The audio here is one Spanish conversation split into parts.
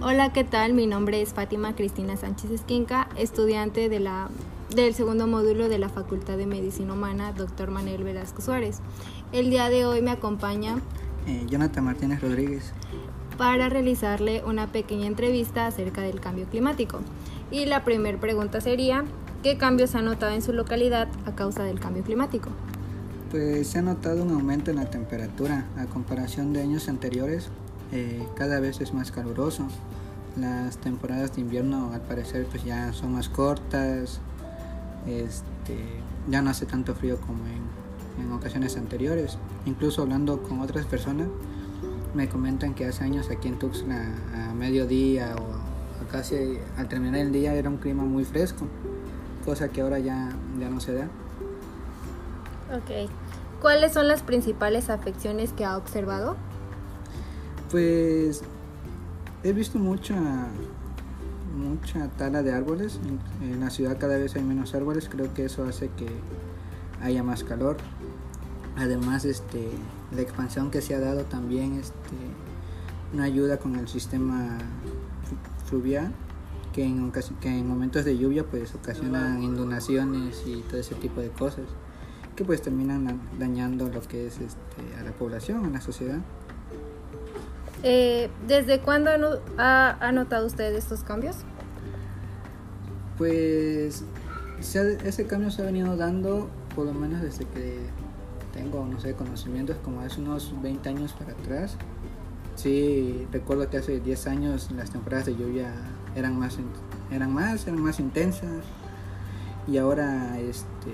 Hola, ¿qué tal? Mi nombre es Fátima Cristina Sánchez Esquinca, estudiante de la, del segundo módulo de la Facultad de Medicina Humana, Dr. Manuel Velasco Suárez. El día de hoy me acompaña eh, Jonathan Martínez Rodríguez para realizarle una pequeña entrevista acerca del cambio climático. Y la primera pregunta sería, ¿qué cambios ha notado en su localidad a causa del cambio climático? Pues se ha notado un aumento en la temperatura a comparación de años anteriores. Eh, cada vez es más caluroso. Las temporadas de invierno al parecer pues ya son más cortas. Este, ya no hace tanto frío como en, en ocasiones anteriores. Incluso hablando con otras personas me comentan que hace años aquí en Tuxtla a mediodía o casi al terminar el día era un clima muy fresco, cosa que ahora ya, ya no se da. Ok. ¿Cuáles son las principales afecciones que ha observado? Pues he visto mucha mucha tala de árboles. En la ciudad cada vez hay menos árboles. Creo que eso hace que haya más calor. Además, este, la expansión que se ha dado también este, no ayuda con el sistema fluvial que en, que en momentos de lluvia pues ocasionan inundaciones y todo ese tipo de cosas que pues terminan dañando lo que es este, a la población, a la sociedad. Eh, ¿Desde cuándo ha, notado usted estos cambios? Pues ese cambio se ha venido dando por lo menos desde que tengo, no sé, conocimientos como hace unos 20 años para atrás. Sí, recuerdo que hace 10 años las temporadas de lluvia eran más, eran más, eran más intensas y ahora este,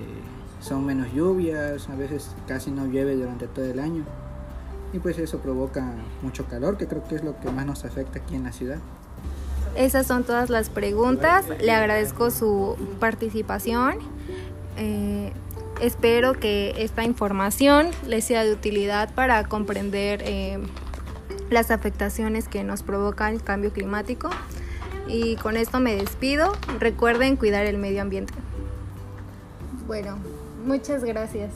son menos lluvias, a veces casi no llueve durante todo el año. Y pues eso provoca mucho calor, que creo que es lo que más nos afecta aquí en la ciudad. Esas son todas las preguntas. Le agradezco su participación. Eh, espero que esta información les sea de utilidad para comprender eh, las afectaciones que nos provoca el cambio climático. Y con esto me despido. Recuerden cuidar el medio ambiente. Bueno, Muchas gracias.